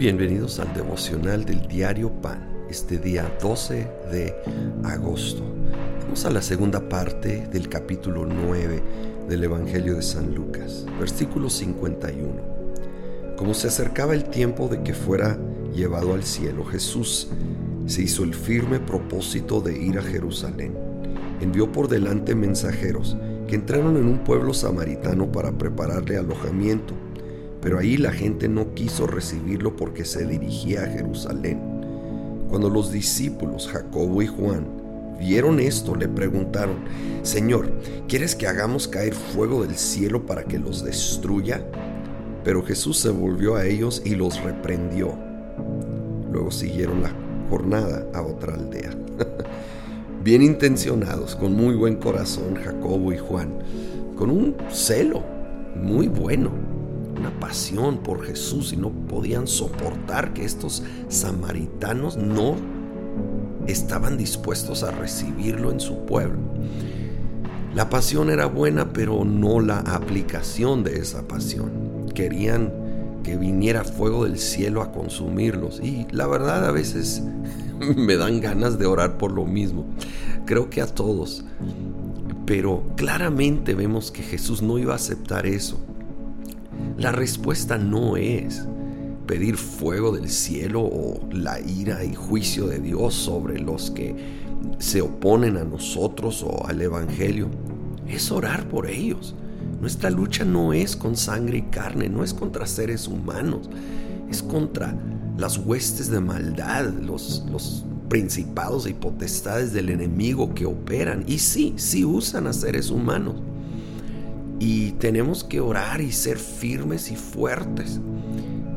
Bienvenidos al devocional del diario Pan, este día 12 de agosto. Vamos a la segunda parte del capítulo 9 del Evangelio de San Lucas, versículo 51. Como se acercaba el tiempo de que fuera llevado al cielo, Jesús se hizo el firme propósito de ir a Jerusalén. Envió por delante mensajeros que entraron en un pueblo samaritano para prepararle alojamiento pero ahí la gente no quiso recibirlo porque se dirigía a Jerusalén. Cuando los discípulos Jacobo y Juan vieron esto, le preguntaron, Señor, ¿quieres que hagamos caer fuego del cielo para que los destruya? Pero Jesús se volvió a ellos y los reprendió. Luego siguieron la jornada a otra aldea. Bien intencionados, con muy buen corazón, Jacobo y Juan, con un celo muy bueno una pasión por Jesús y no podían soportar que estos samaritanos no estaban dispuestos a recibirlo en su pueblo. La pasión era buena, pero no la aplicación de esa pasión. Querían que viniera fuego del cielo a consumirlos. Y la verdad a veces me dan ganas de orar por lo mismo. Creo que a todos. Pero claramente vemos que Jesús no iba a aceptar eso. La respuesta no es pedir fuego del cielo o la ira y juicio de Dios sobre los que se oponen a nosotros o al Evangelio. Es orar por ellos. Nuestra lucha no es con sangre y carne, no es contra seres humanos, es contra las huestes de maldad, los, principados y potestades del enemigo que operan. Y sí, sí usan a seres humanos. Y tenemos que orar y ser firmes y fuertes,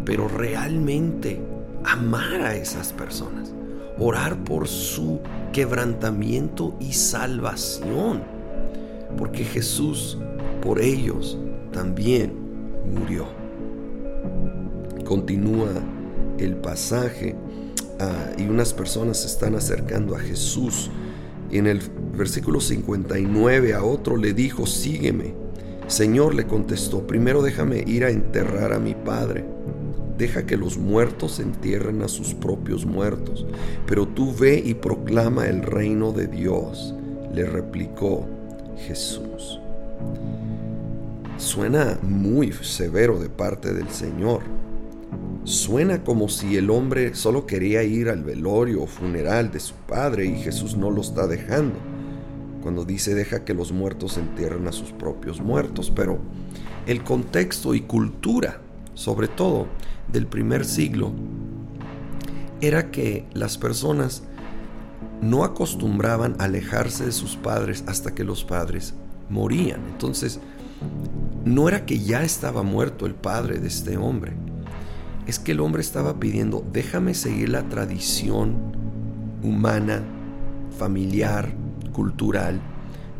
pero realmente amar a esas personas, orar por su quebrantamiento y salvación, porque Jesús por ellos también murió. Continúa el pasaje ah, y unas personas se están acercando a Jesús. En el versículo 59 a otro le dijo, sígueme. Señor le contestó, primero déjame ir a enterrar a mi padre. Deja que los muertos entierren a sus propios muertos, pero tú ve y proclama el reino de Dios, le replicó Jesús. Suena muy severo de parte del Señor. Suena como si el hombre solo quería ir al velorio o funeral de su padre y Jesús no lo está dejando cuando dice deja que los muertos entierren a sus propios muertos, pero el contexto y cultura, sobre todo del primer siglo, era que las personas no acostumbraban a alejarse de sus padres hasta que los padres morían. Entonces, no era que ya estaba muerto el padre de este hombre, es que el hombre estaba pidiendo, déjame seguir la tradición humana, familiar, cultural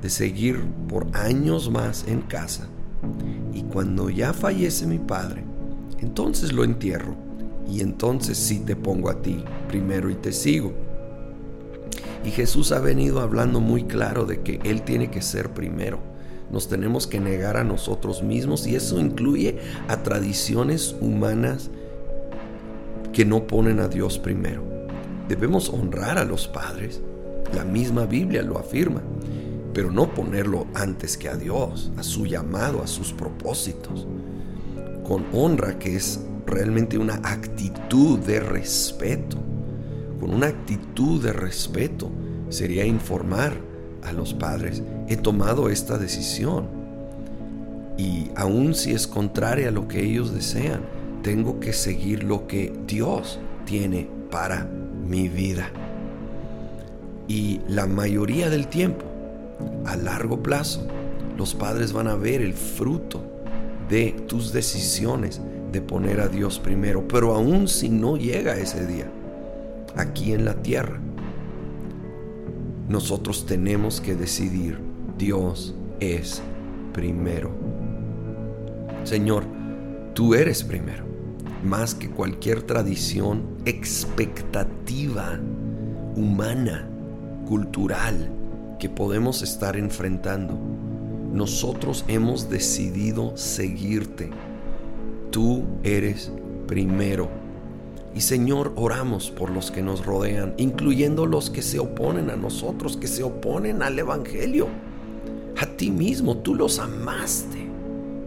de seguir por años más en casa. Y cuando ya fallece mi padre, entonces lo entierro. Y entonces sí te pongo a ti primero y te sigo. Y Jesús ha venido hablando muy claro de que Él tiene que ser primero. Nos tenemos que negar a nosotros mismos y eso incluye a tradiciones humanas que no ponen a Dios primero. Debemos honrar a los padres, la misma Biblia lo afirma, pero no ponerlo antes que a Dios, a su llamado, a sus propósitos. Con honra que es realmente una actitud de respeto. Con una actitud de respeto sería informar a los padres, he tomado esta decisión. Y aun si es contraria a lo que ellos desean, tengo que seguir lo que Dios tiene para mi vida. Y la mayoría del tiempo, a largo plazo, los padres van a ver el fruto de tus decisiones de poner a Dios primero. Pero aún si no llega ese día, aquí en la tierra, nosotros tenemos que decidir, Dios es primero. Señor, tú eres primero, más que cualquier tradición, expectativa humana cultural que podemos estar enfrentando. Nosotros hemos decidido seguirte. Tú eres primero. Y Señor, oramos por los que nos rodean, incluyendo los que se oponen a nosotros, que se oponen al Evangelio. A ti mismo, tú los amaste,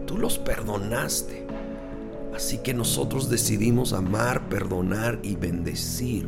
tú los perdonaste. Así que nosotros decidimos amar, perdonar y bendecir